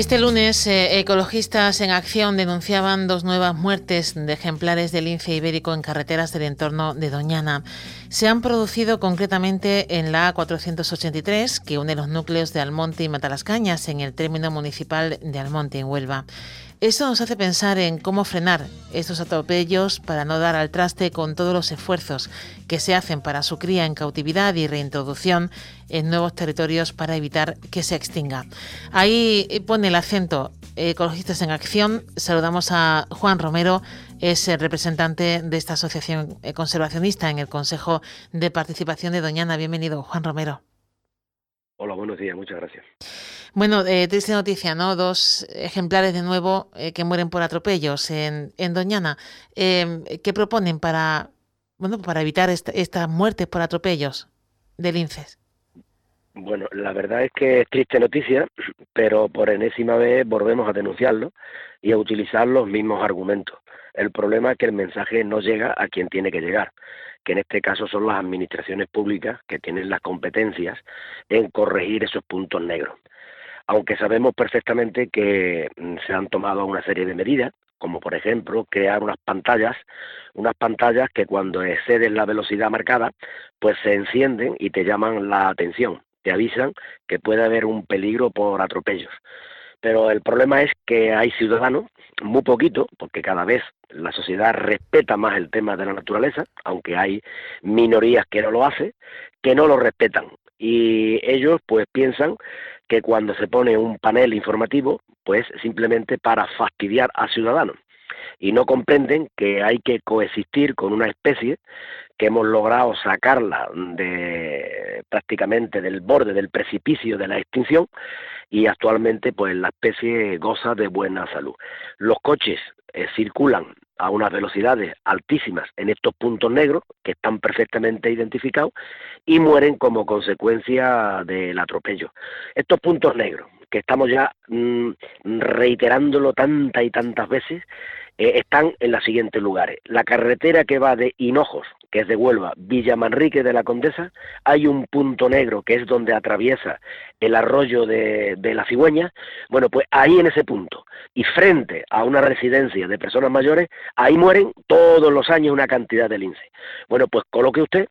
Este lunes, eh, ecologistas en acción denunciaban dos nuevas muertes de ejemplares del lince ibérico en carreteras del entorno de Doñana. Se han producido concretamente en la A483, que une los núcleos de Almonte y Matalascañas, en el término municipal de Almonte, en Huelva. Esto nos hace pensar en cómo frenar estos atropellos para no dar al traste con todos los esfuerzos que se hacen para su cría en cautividad y reintroducción en nuevos territorios para evitar que se extinga. Ahí pone el acento Ecologistas en Acción. Saludamos a Juan Romero, es el representante de esta asociación conservacionista en el Consejo de Participación de Doñana. Bienvenido, Juan Romero. Hola, buenos días, muchas gracias. Bueno, eh, triste noticia, ¿no? Dos ejemplares de nuevo eh, que mueren por atropellos en, en Doñana. Eh, ¿Qué proponen para, bueno, para evitar estas muertes por atropellos de linces? Bueno, la verdad es que es triste noticia, pero por enésima vez volvemos a denunciarlo y a utilizar los mismos argumentos. El problema es que el mensaje no llega a quien tiene que llegar que en este caso son las administraciones públicas que tienen las competencias en corregir esos puntos negros. Aunque sabemos perfectamente que mm, se han tomado una serie de medidas, como por ejemplo crear unas pantallas, unas pantallas que cuando excedes la velocidad marcada, pues se encienden y te llaman la atención, te avisan que puede haber un peligro por atropellos. Pero el problema es que hay ciudadanos, muy poquito, porque cada vez la sociedad respeta más el tema de la naturaleza, aunque hay minorías que no lo hacen, que no lo respetan. Y ellos pues piensan que cuando se pone un panel informativo, pues simplemente para fastidiar a ciudadanos. Y no comprenden que hay que coexistir con una especie que hemos logrado sacarla de prácticamente del borde del precipicio de la extinción y actualmente pues la especie goza de buena salud. Los coches eh, circulan a unas velocidades altísimas en estos puntos negros que están perfectamente identificados y mueren como consecuencia del atropello. Estos puntos negros, que estamos ya mm, reiterándolo tantas y tantas veces, eh, están en los siguientes lugares. La carretera que va de Hinojos, que es de Huelva, Villa Manrique de la Condesa, hay un punto negro que es donde atraviesa el arroyo de, de, la cigüeña. Bueno, pues ahí en ese punto, y frente a una residencia de personas mayores, ahí mueren todos los años una cantidad de lince. Bueno, pues coloque usted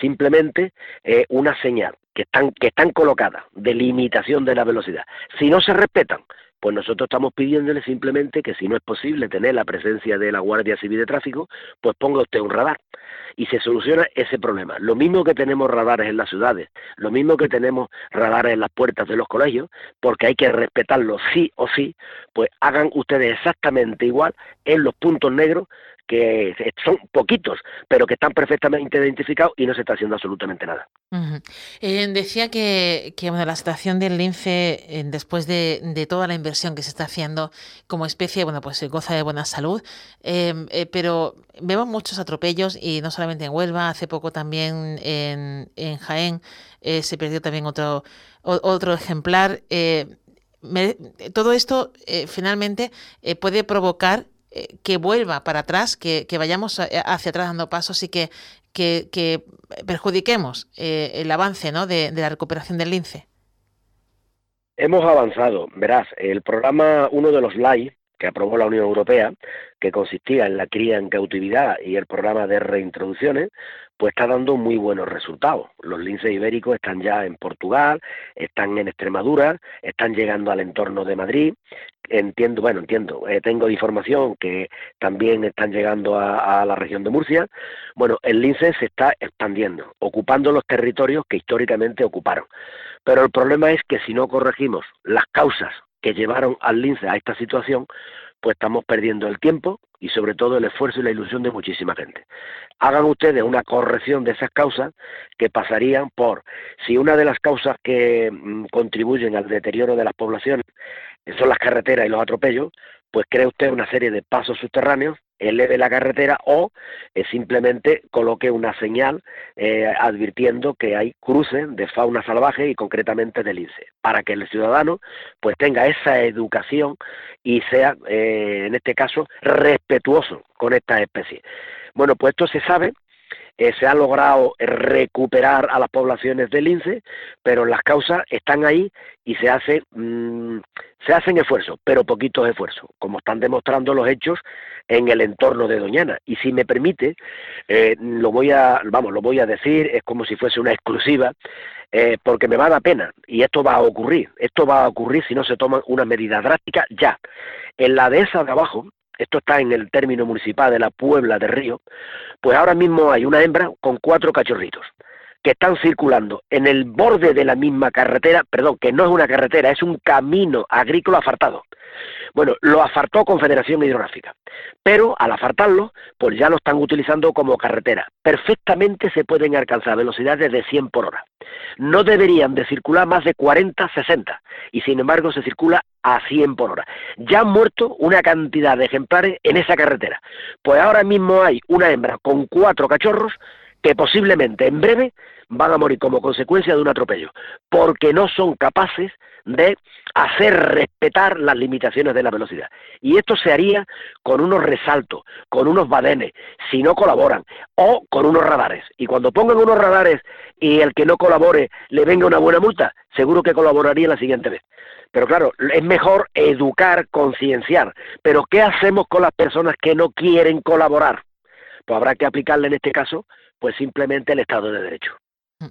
simplemente eh, una señal que están, que están colocadas de limitación de la velocidad. Si no se respetan, pues nosotros estamos pidiéndole simplemente que si no es posible tener la presencia de la Guardia Civil de Tráfico, pues ponga usted un radar y se soluciona ese problema. Lo mismo que tenemos radares en las ciudades, lo mismo que tenemos radares en las puertas de los colegios, porque hay que respetarlo sí o sí, pues hagan ustedes exactamente igual en los puntos negros que son poquitos, pero que están perfectamente identificados y no se está haciendo absolutamente nada. Eh, decía que, que bueno, la situación del lince, eh, después de, toda la inversión que se está haciendo como especie, bueno, pues goza de buena salud, em, eh, pero vemos muchos atropellos y no solamente en Huelva, hace poco también en, en Jaén se perdió también otro, otro ejemplar. todo esto finalmente puede provocar eh, que vuelva para atrás, que, vayamos hacia atrás dando pasos y que, que, perjudiquemos eh, el avance ¿no? de, la recuperación del lince? Hemos avanzado, verás, el programa, uno de los LAI que aprobó la Unión Europea, que consistía en la cría en cautividad y el programa de reintroducciones, pues está dando muy buenos resultados. Los linces ibéricos están ya en Portugal, están en Extremadura, están llegando al entorno de Madrid. Entiendo, bueno, entiendo, eh, tengo información que también están llegando a, la región de Murcia. Bueno, el lince se está expandiendo, ocupando los territorios que históricamente ocuparon. Pero el problema es que si no corregimos las causas que llevaron al lince a esta situación, pues estamos perdiendo el tiempo y sobre todo el esfuerzo y la ilusión de muchísima gente. Hagan ustedes una corrección de esas causas que pasarían por, si una de las causas que mm, contribuyen al deterioro de las poblaciones son las carreteras y los atropellos, pues cree usted una serie de pasos subterráneos eleve la carretera o eh, simplemente coloque una señal eh, advirtiendo que hay cruces de fauna salvaje y concretamente del lince, para que el ciudadano pues tenga esa educación y sea, eh, en este caso, respetuoso con estas especies. Bueno, pues esto se sabe, se ha logrado recuperar a las poblaciones del lince, pero las causas están ahí y se hace mm, se hacen esfuerzos, pero poquitos esfuerzos, como están demostrando los hechos en el entorno de Doñana. Y si me permite, eh, lo voy a, vamos, lo voy a decir, es como si fuese una exclusiva, eh, porque me va a pena, y esto va a ocurrir, esto va a ocurrir si no se toman una medida drástica ya. En la dehesa de abajo, esto está en el término municipal de la Puebla de Río, pues ahora mismo hay una hembra con cuatro cachorritos que están circulando en el borde de la misma carretera, perdón, que no es una carretera, es un camino agrícola afartado. Bueno, lo afartó Confederación Hidrográfica, pero al afartarlo, pues ya lo están utilizando como carretera. Perfectamente se pueden alcanzar velocidades de 100 por hora. No deberían de circular más de 40, 60, y sin embargo se circula a 100 por hora. Ya han muerto una cantidad de ejemplares en esa carretera. Pues ahora mismo hay una hembra con cuatro cachorros que posiblemente en breve van a morir como consecuencia de un atropello, porque no son capaces de hacer respetar las limitaciones de la velocidad. Y esto se haría con unos resaltos, con unos badenes, si no colaboran, o con unos radares. Y cuando pongan unos radares y el que no colabore le venga una buena multa, seguro que colaboraría la siguiente vez. Pero claro, es mejor educar, concienciar. Pero ¿qué hacemos con las personas que no quieren colaborar? Pues habrá que aplicarle en este caso, pues simplemente el Estado de Derecho. Mm.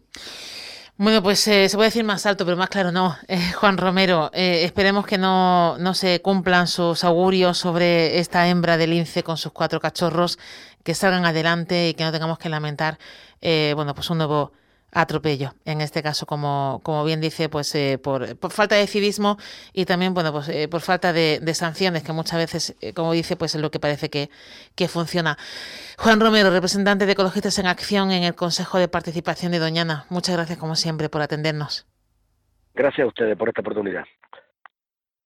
Bueno, pues eh, se puede decir más alto, pero más claro no. Eh, Juan Romero, eh, esperemos que no, no se cumplan sus augurios sobre esta hembra de lince con sus cuatro cachorros, que salgan adelante y que no tengamos que lamentar, bueno, pues un nuevo atropello. En este caso, como, como bien dice, pues eh, por, falta de civismo y también, bueno, pues eh, por falta de, sanciones, que muchas veces, eh, como dice, pues es lo que parece que, que funciona. Juan Romero, representante de Ecologistas en Acción en el Consejo de Participación de Doñana. Muchas gracias, como siempre, por atendernos. Gracias a ustedes por esta oportunidad.